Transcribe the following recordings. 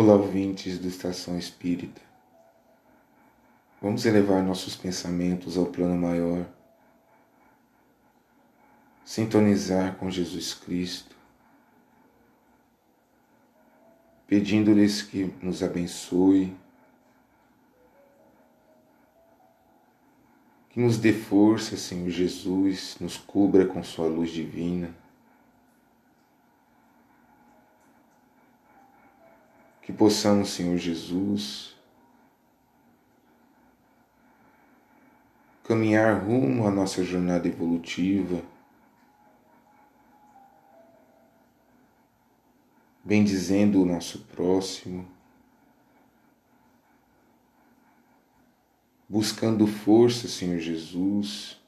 Olá, ouvintes do Estação Espírita. Vamos elevar nossos pensamentos ao plano maior, sintonizar com Jesus Cristo, pedindo-lhes que nos abençoe, que nos dê força, Senhor Jesus, nos cubra com Sua luz divina. Que possamos, Senhor Jesus, caminhar rumo à nossa jornada evolutiva, bendizendo o nosso próximo, buscando força, Senhor Jesus,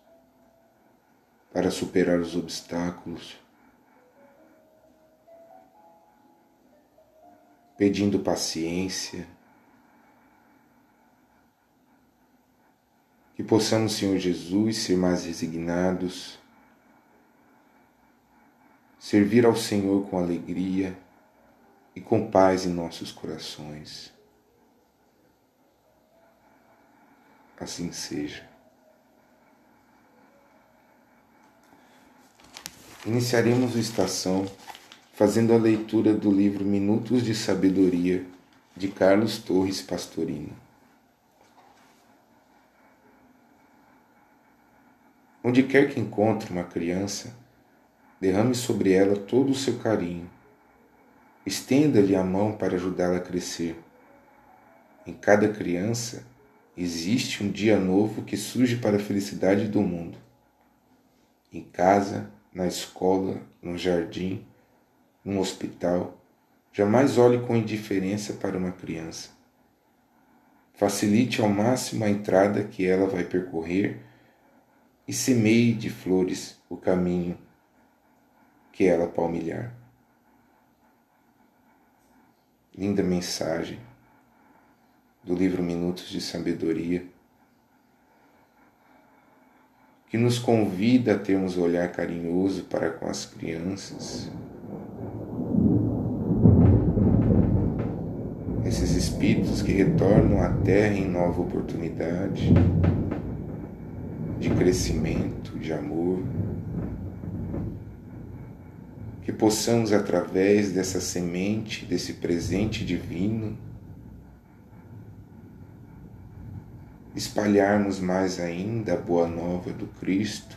para superar os obstáculos. Pedindo paciência. Que possamos, Senhor Jesus, ser mais resignados, servir ao Senhor com alegria e com paz em nossos corações. Assim seja. Iniciaremos a estação fazendo a leitura do livro Minutos de Sabedoria de Carlos Torres Pastorino. Onde quer que encontre uma criança, derrame sobre ela todo o seu carinho. Estenda-lhe a mão para ajudá-la a crescer. Em cada criança existe um dia novo que surge para a felicidade do mundo. Em casa, na escola, no jardim, num hospital, jamais olhe com indiferença para uma criança. Facilite ao máximo a entrada que ela vai percorrer e semeie de flores o caminho que ela palmilhar. Linda mensagem do livro Minutos de Sabedoria, que nos convida a termos um olhar carinhoso para com as crianças esses espíritos que retornam à Terra em nova oportunidade de crescimento, de amor. Que possamos, através dessa semente, desse presente divino, espalharmos mais ainda a boa nova do Cristo,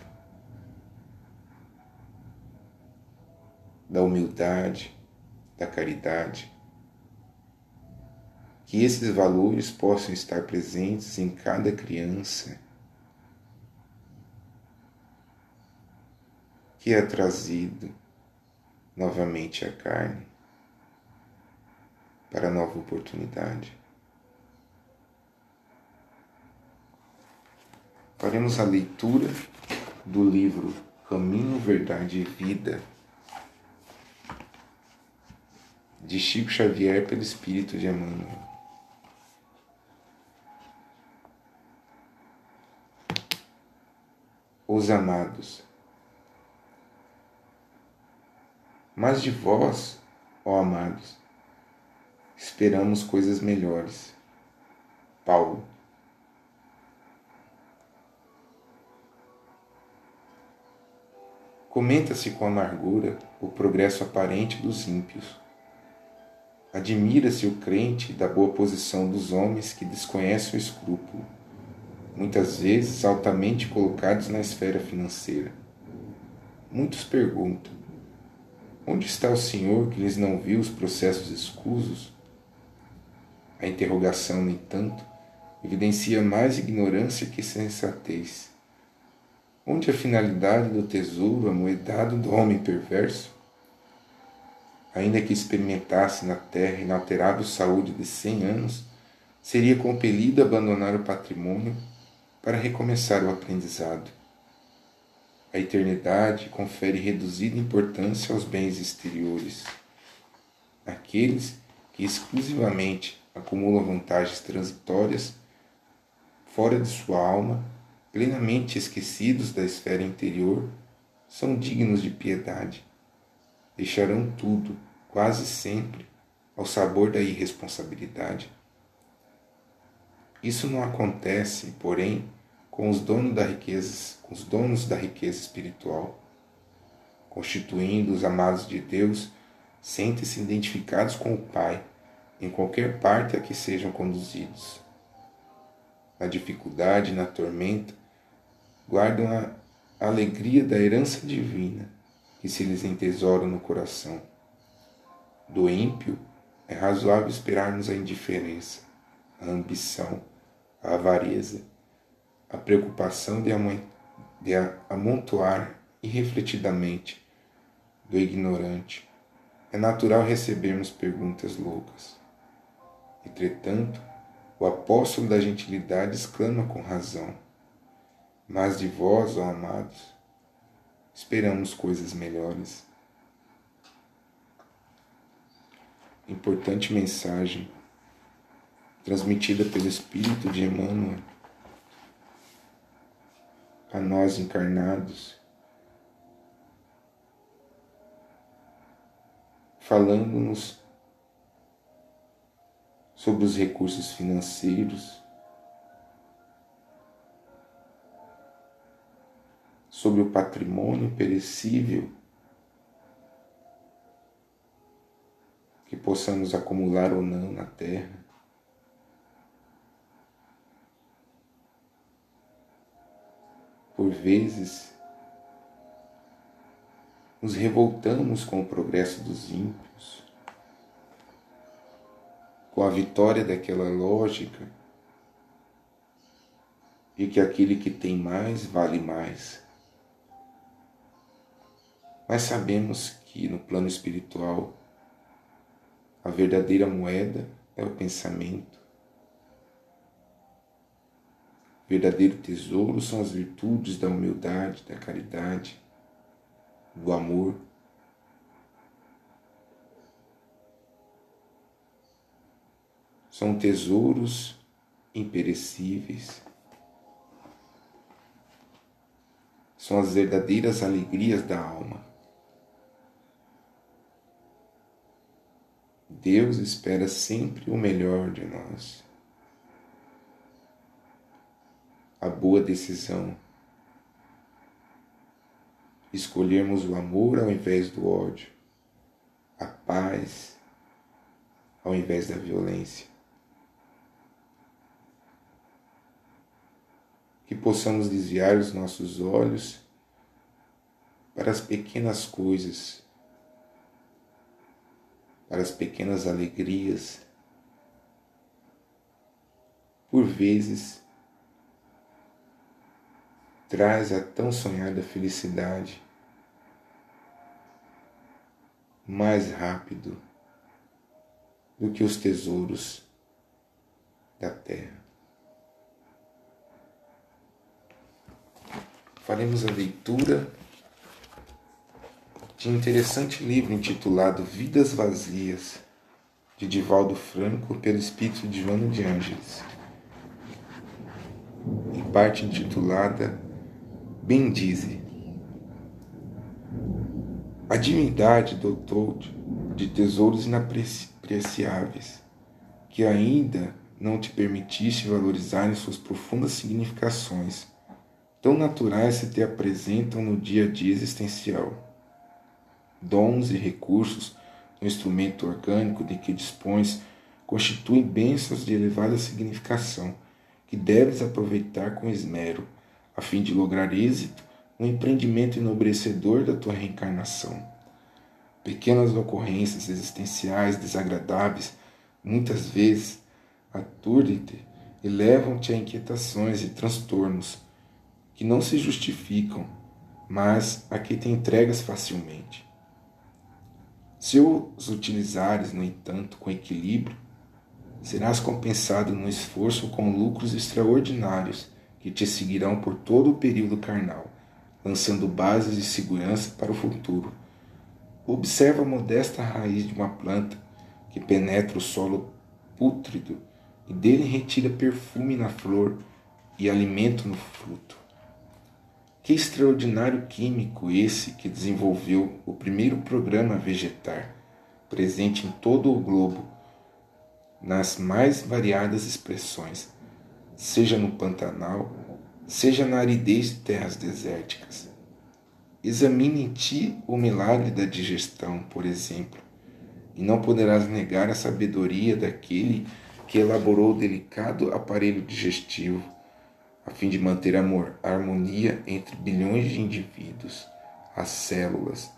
da humildade, da caridade que esses valores possam estar presentes em cada criança que é trazido novamente à carne para nova oportunidade. Faremos a leitura do livro Caminho, Verdade e Vida de Chico Xavier pelo Espírito de Emmanuel. Os amados. Mas de vós, ó amados, esperamos coisas melhores. Paulo. Comenta-se com amargura o progresso aparente dos ímpios. Admira-se o crente da boa posição dos homens que desconhecem o escrúpulo muitas vezes altamente colocados na esfera financeira. Muitos perguntam: onde está o Senhor que lhes não viu os processos escusos? A interrogação, no entanto, evidencia mais ignorância que sensatez. Onde a finalidade do tesouro amoedado do homem perverso? Ainda que experimentasse na terra inalterável saúde de cem anos, seria compelido a abandonar o patrimônio para recomeçar o aprendizado. A eternidade confere reduzida importância aos bens exteriores. Aqueles que exclusivamente acumulam vantagens transitórias fora de sua alma, plenamente esquecidos da esfera interior, são dignos de piedade. Deixarão tudo, quase sempre, ao sabor da irresponsabilidade. Isso não acontece, porém, com os donos da riqueza, com os donos da riqueza espiritual, constituindo os amados de Deus, sentem-se identificados com o Pai em qualquer parte a que sejam conduzidos. Na dificuldade, na tormenta, guardam a alegria da herança divina que se lhes entesoura no coração. Do ímpio é razoável esperarmos a indiferença, a ambição, a avareza, a preocupação de, de amontoar irrefletidamente do ignorante. É natural recebermos perguntas loucas. Entretanto, o apóstolo da gentilidade exclama com razão: Mas de vós, ó amados, esperamos coisas melhores. Importante mensagem transmitida pelo Espírito de Emmanuel a nós encarnados, falando-nos sobre os recursos financeiros, sobre o patrimônio perecível que possamos acumular ou não na terra. Por vezes, nos revoltamos com o progresso dos ímpios, com a vitória daquela lógica e que aquele que tem mais vale mais. Mas sabemos que no plano espiritual a verdadeira moeda é o pensamento. Verdadeiro tesouro são as virtudes da humildade, da caridade, do amor. São tesouros imperecíveis. São as verdadeiras alegrias da alma. Deus espera sempre o melhor de nós. A boa decisão. Escolhermos o amor ao invés do ódio, a paz ao invés da violência. Que possamos desviar os nossos olhos para as pequenas coisas para as pequenas alegrias. Por vezes, traz a tão sonhada felicidade mais rápido do que os tesouros da terra. Faremos a leitura de um interessante livro intitulado Vidas Vazias, de Divaldo Franco, pelo espírito de Joana de Ângeles, e parte intitulada Bendize. A divindade dotou de tesouros inapreciáveis, que ainda não te permitiste valorizar em suas profundas significações, tão naturais se te apresentam no dia a dia existencial dons e recursos no instrumento orgânico de que dispões constituem bênçãos de elevada significação que deves aproveitar com esmero, a fim de lograr êxito no empreendimento enobrecedor da tua reencarnação. Pequenas ocorrências existenciais desagradáveis muitas vezes aturdem-te e levam-te a inquietações e transtornos que não se justificam, mas a que te entregas facilmente. Se os utilizares, no entanto, com equilíbrio, serás compensado no esforço com lucros extraordinários que te seguirão por todo o período carnal, lançando bases de segurança para o futuro. Observa a modesta raiz de uma planta que penetra o solo pútrido e dele retira perfume na flor e alimento no fruto. Que extraordinário químico esse que desenvolveu o primeiro programa vegetar, presente em todo o globo, nas mais variadas expressões, seja no Pantanal, seja na aridez de terras desérticas. Examine em ti o milagre da digestão, por exemplo, e não poderás negar a sabedoria daquele que elaborou o delicado aparelho digestivo, a fim de manter a harmonia entre bilhões de indivíduos, as células,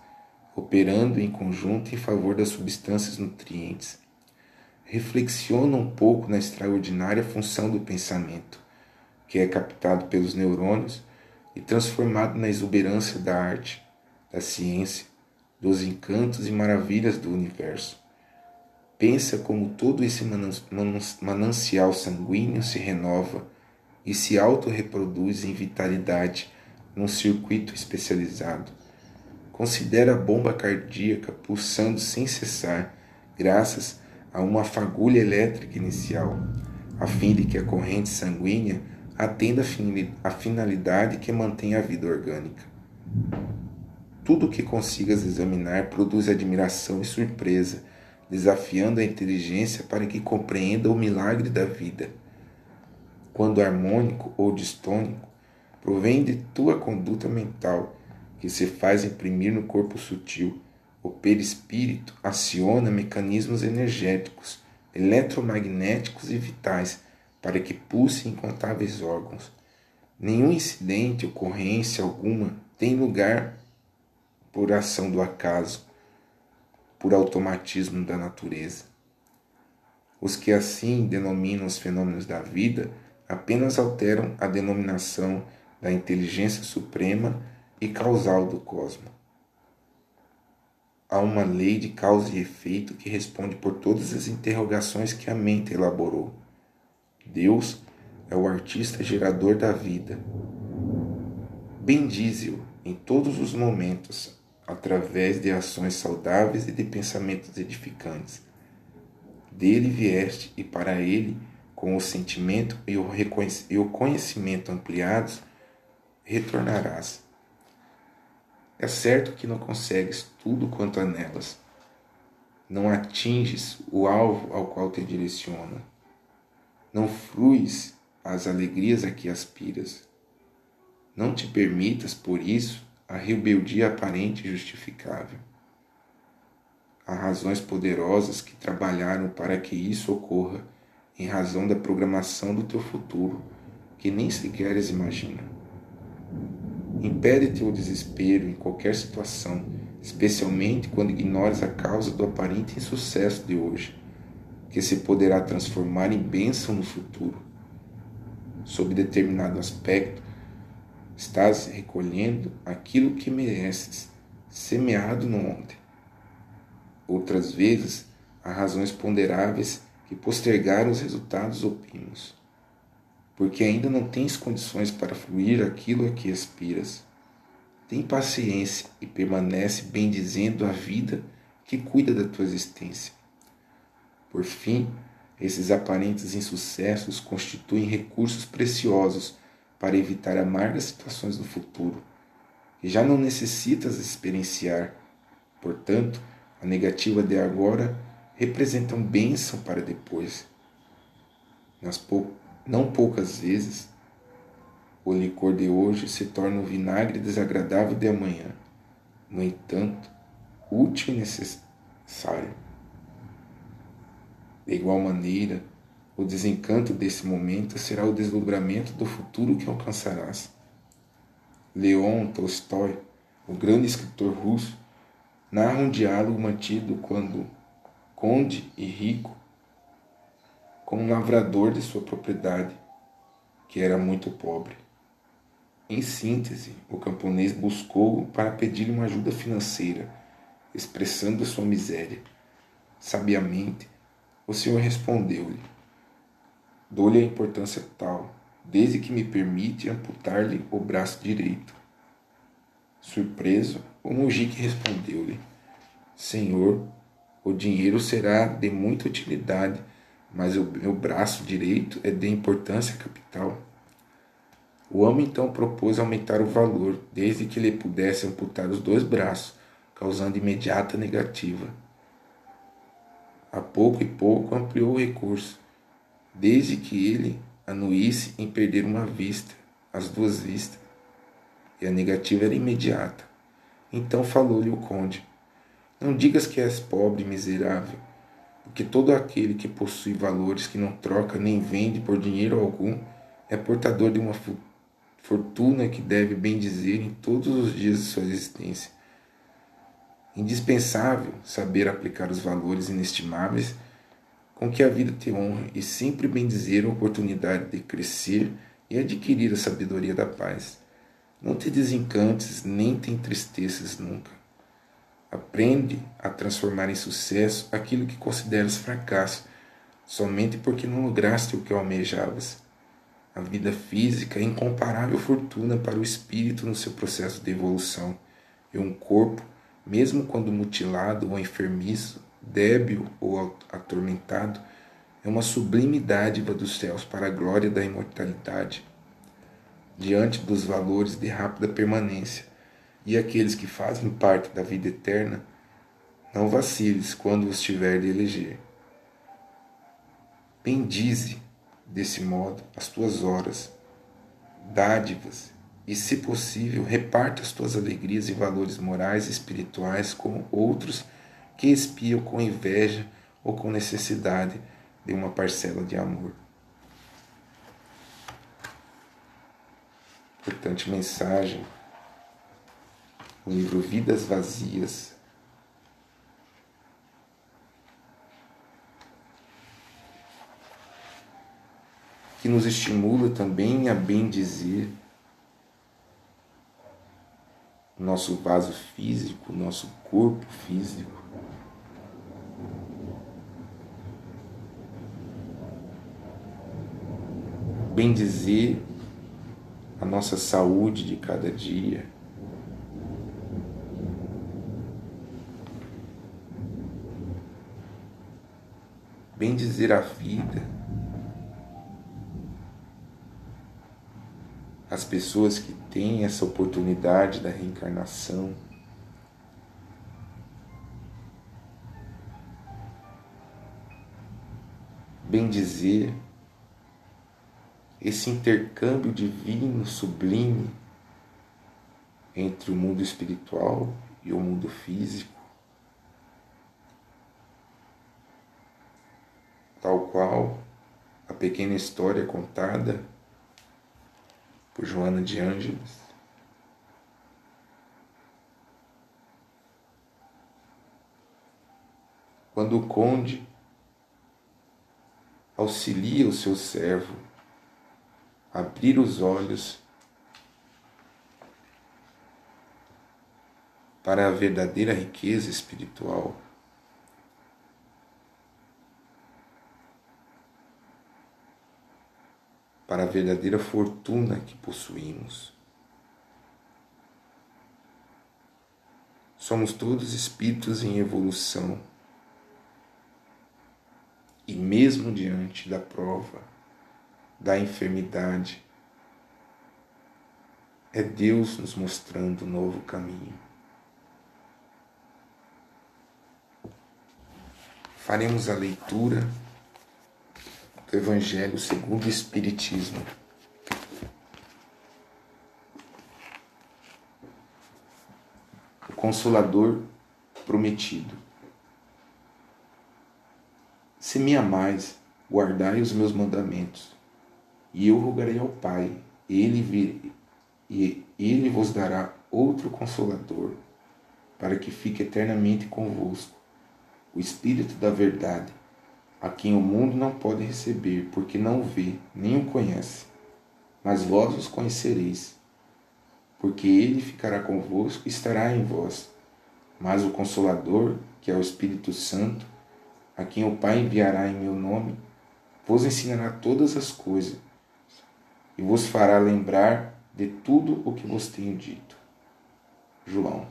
operando em conjunto em favor das substâncias nutrientes. Reflexiona um pouco na extraordinária função do pensamento, que é captado pelos neurônios e transformado na exuberância da arte, da ciência, dos encantos e maravilhas do universo. Pensa como todo esse manancial sanguíneo se renova e se autorreproduz em vitalidade num circuito especializado. Considera a bomba cardíaca pulsando sem cessar, graças a uma fagulha elétrica inicial, a fim de que a corrente sanguínea atenda a finalidade que mantém a vida orgânica. Tudo o que consigas examinar produz admiração e surpresa, desafiando a inteligência para que compreenda o milagre da vida quando harmônico ou distônico, provém de tua conduta mental, que se faz imprimir no corpo sutil. O perispírito aciona mecanismos energéticos, eletromagnéticos e vitais para que pulse incontáveis órgãos. Nenhum incidente, ocorrência alguma tem lugar por ação do acaso, por automatismo da natureza. Os que assim denominam os fenômenos da vida apenas alteram a denominação da inteligência suprema e causal do cosmos. Há uma lei de causa e efeito que responde por todas as interrogações que a mente elaborou. Deus é o artista gerador da vida. Bendize-o em todos os momentos, através de ações saudáveis e de pensamentos edificantes. Dele vieste e para ele com o sentimento e o, e o conhecimento ampliados, retornarás. É certo que não consegues tudo quanto anelas. Não atinges o alvo ao qual te direciona. Não fruis as alegrias a que aspiras. Não te permitas, por isso, a rebeldia aparente e justificável. Há razões poderosas que trabalharam para que isso ocorra em razão da programação do teu futuro que nem sequer imagina. Impede-te o desespero em qualquer situação, especialmente quando ignores a causa do aparente insucesso de hoje, que se poderá transformar em bênção no futuro. Sob determinado aspecto, estás recolhendo aquilo que mereces, semeado no ontem. Outras vezes, há razões ponderáveis que postergaram os resultados opimos, porque ainda não tens condições para fluir aquilo a que aspiras. Tem paciência e permanece bendizendo a vida que cuida da tua existência. Por fim, esses aparentes insucessos constituem recursos preciosos para evitar amargas situações no futuro, que já não necessitas experienciar. Portanto, a negativa de agora representam bênção para depois. Nas pou... Não poucas vezes, o licor de hoje se torna o vinagre desagradável de amanhã. No entanto, útil e necessário. De igual maneira, o desencanto desse momento será o deslumbramento do futuro que alcançarás. Leon Tolstói, o grande escritor russo, narra um diálogo mantido quando conde e rico, com um lavrador de sua propriedade, que era muito pobre. Em síntese, o camponês buscou-o para pedir-lhe uma ajuda financeira, expressando sua miséria. Sabiamente, o senhor respondeu-lhe: Dou-lhe a importância tal, desde que me permite amputar-lhe o braço direito. Surpreso, o mujique respondeu-lhe: Senhor, o dinheiro será de muita utilidade, mas o meu braço direito é de importância capital. O homem então propôs aumentar o valor, desde que lhe pudesse amputar os dois braços, causando imediata negativa. pouco e pouco ampliou o recurso, desde que ele anuísse em perder uma vista, as duas vistas. E a negativa era imediata. Então falou-lhe o conde: Não digas que és pobre miserável, porque todo aquele que possui valores que não troca nem vende por dinheiro algum é portador de uma fortuna que deve bem dizer em todos os dias de sua existência. Indispensável saber aplicar os valores inestimáveis com que a vida te honra e sempre bem dizer a oportunidade de crescer e adquirir a sabedoria da paz. Não te desencantes nem te entristeças nunca. Aprende a transformar em sucesso aquilo que consideras fracasso, somente porque não lograste o que almejavas. A vida física é incomparável fortuna para o espírito no seu processo de evolução, e um corpo, mesmo quando mutilado ou enfermiço, débil ou atormentado, é uma sublime dádiva dos céus para a glória da imortalidade. Diante dos valores de rápida permanência e aqueles que fazem parte da vida eterna, não vaciles quando os tiver de eleger. Bendize desse modo as tuas horas, dádivas, e, se possível, reparte as tuas alegrias e valores morais e espirituais com outros que espiam com inveja ou com necessidade de uma parcela de amor. Importante mensagem. O livro Vidas Vazias, que nos estimula também a bem dizer nosso vaso físico, nosso corpo físico. Bem dizer a nossa saúde de cada dia. Bem dizer a vida. as pessoas que têm essa oportunidade da reencarnação. Bem dizer, esse intercâmbio divino, sublime, entre o mundo espiritual e o mundo físico, tal qual a pequena história contada por Joana de Ângeles. Quando o conde auxilia o seu servo a abrir os olhos para a verdadeira riqueza espiritual, para a verdadeira fortuna que possuímos. Somos todos espíritos em evolução. E mesmo diante da prova, da enfermidade, é Deus nos mostrando um novo caminho. Faremos a leitura Evangelho segundo o Espiritismo. O Consolador prometido. Se me amais, guardai os meus mandamentos, e eu rogarei ao Pai, ele vir, e ele vos dará outro consolador, para que fique eternamente convosco, o Espírito da verdade a quem o mundo não pode receber, porque não vê, nem o conhece. Mas vós os conhecereis, porque ele ficará convosco e estará em vós. Mas o Consolador, que é o Espírito Santo, a quem o Pai enviará em meu nome, vos ensinará todas as coisas e vos fará lembrar de tudo o que vos tenho dito. João.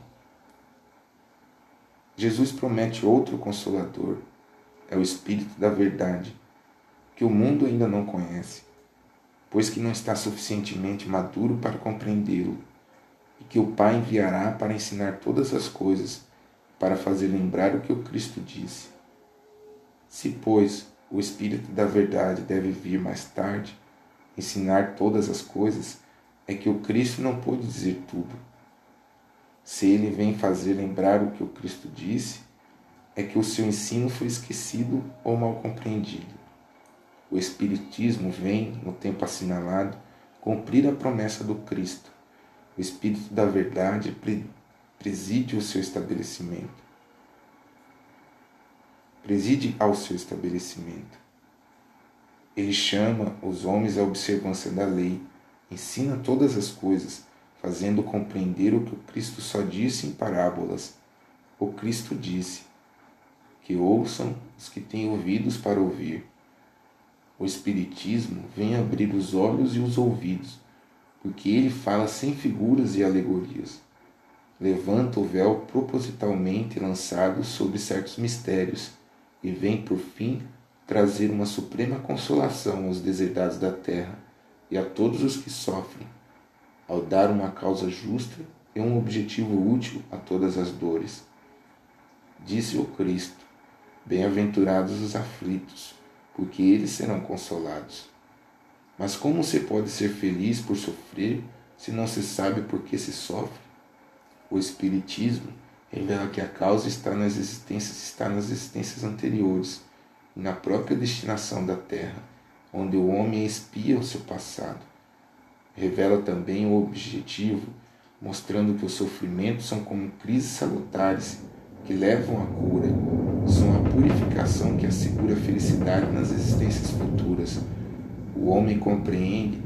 Jesus promete outro Consolador é o Espírito da Verdade, que o mundo ainda não conhece, pois que não está suficientemente maduro para compreendê-lo, e que o Pai enviará para ensinar todas as coisas, para fazer lembrar o que o Cristo disse. Se pois, o Espírito da Verdade deve vir mais tarde, ensinar todas as coisas, é que o Cristo não pôde dizer tudo. Se ele vem fazer lembrar o que o Cristo disse, é que o seu ensino foi esquecido ou mal compreendido. O Espiritismo vem, no tempo assinalado, cumprir a promessa do Cristo. O Espírito da Verdade preside o seu estabelecimento. Preside ao seu estabelecimento. Ele chama os homens à observância da lei, ensina todas as coisas, fazendo compreender o que o Cristo só disse em parábolas. O Cristo disse: Que ouçam os que têm ouvidos para ouvir. O Espiritismo vem abrir os olhos e os ouvidos, porque ele fala sem figuras e alegorias. Levanta o véu propositalmente lançado sobre certos mistérios e vem, por fim, trazer uma suprema consolação aos deserdados da terra e a todos os que sofrem ao dar uma causa justa e um objetivo útil a todas as dores. Disse o Cristo: Bem-aventurados os aflitos, porque eles serão consolados. Mas como se pode ser feliz por sofrer se não se sabe por que se sofre? O Espiritismo revela que a causa está nas existências, está nas existências anteriores e na própria destinação da Terra, onde o homem expia o seu passado revela também o objetivo, mostrando que os sofrimentos são como crises salutares que levam à cura, são a purificação que assegura a felicidade nas existências futuras. O homem compreende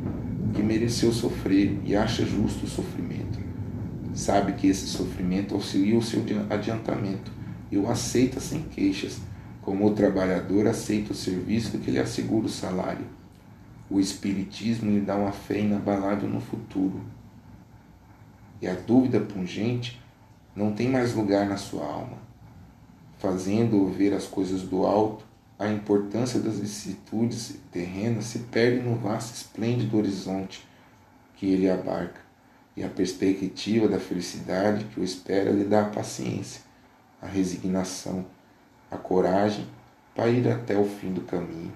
que mereceu sofrer e acha justo o sofrimento. Sabe que esse sofrimento auxilia o seu adiantamento e o aceita sem queixas, como o trabalhador aceita o serviço que lhe assegura o salário. O Espiritismo lhe dá uma fé inabalável no futuro. E a dúvida pungente não tem mais lugar na sua alma, fazendo-o ver as coisas do alto, a importância das vicissitudes terrenas se perde no vasto esplêndido horizonte que ele abarca, e a perspectiva da felicidade que o espera lhe dá a paciência, a resignação, a coragem para ir até o fim do caminho.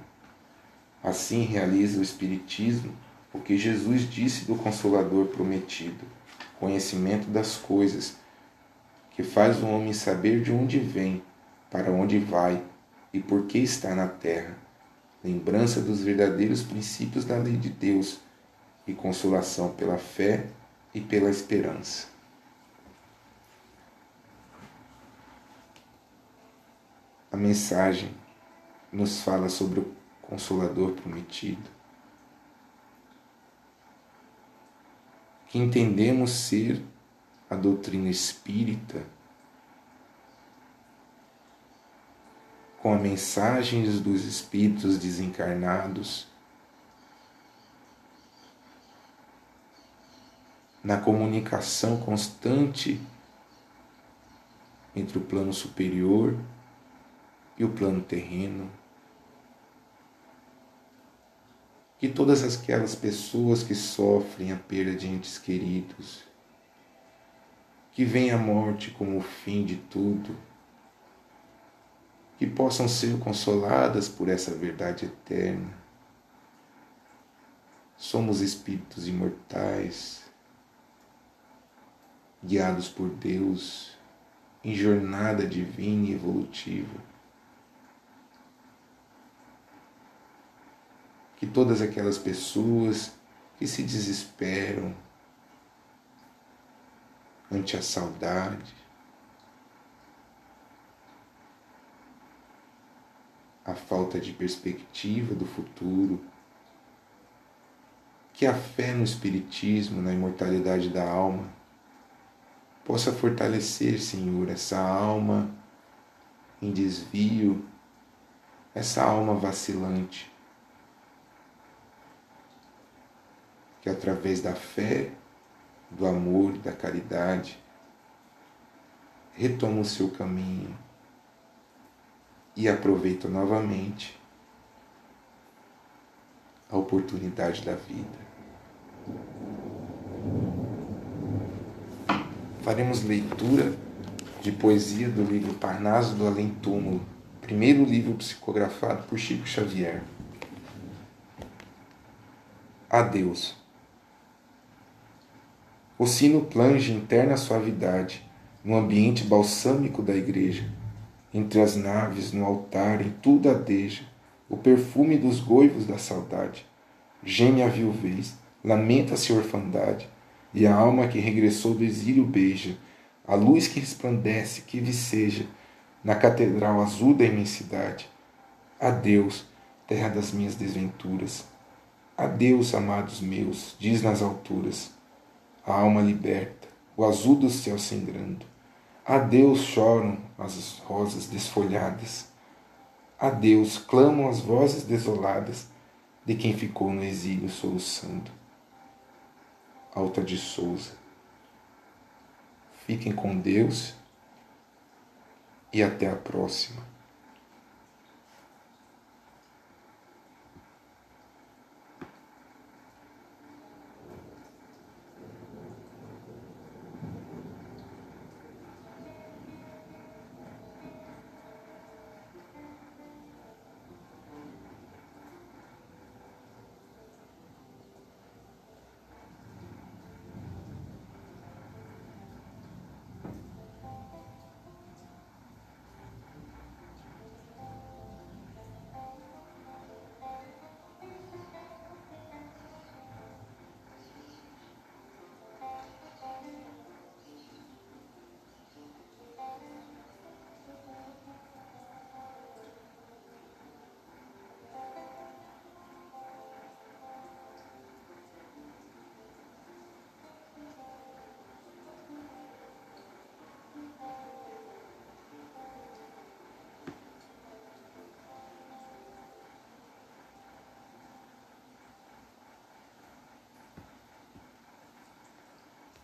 Assim realiza o Espiritismo o que Jesus disse do Consolador prometido, conhecimento das coisas, que faz o homem saber de onde vem, para onde vai e por que está na terra, lembrança dos verdadeiros princípios da lei de Deus e consolação pela fé e pela esperança. A mensagem nos fala sobre o Consolador prometido, que entendemos ser a doutrina espírita com as mensagens dos espíritos desencarnados na comunicação constante entre o plano superior e o plano terreno. que todas aquelas pessoas que sofrem a perda de entes queridos, que vem a morte como o fim de tudo, que possam ser consoladas por essa verdade eterna. Somos espíritos imortais, guiados por Deus em jornada divina e evolutiva que todas aquelas pessoas que se desesperam ante a saudade, a falta de perspectiva do futuro, que a fé no Espiritismo, na imortalidade da alma, possa fortalecer, Senhor, essa alma em desvio, essa alma vacilante, que através da fé, do amor da caridade retoma o seu caminho e aproveita novamente a oportunidade da vida. Faremos leitura de poesia do livro Parnaso do Além Túmulo, primeiro livro psicografado por Chico Xavier. Adeus. O sino plange interna suavidade no ambiente balsâmico da igreja. Entre as naves, no altar, em tudo adeja o perfume dos goivos da saudade. Geme a viuvez, lamenta-se a orfandade, e a alma que regressou do exílio beija a luz que resplandece, que viceja na catedral azul da imensidade. Adeus, terra das minhas desventuras. Adeus, amados meus, diz nas alturas. A alma liberta, o azul do céu sangrando. Adeus choram as rosas desfolhadas. Adeus clamam as vozes desoladas de quem ficou no exílio soluçando. Alta de Souza. Fiquem com Deus e até a próxima.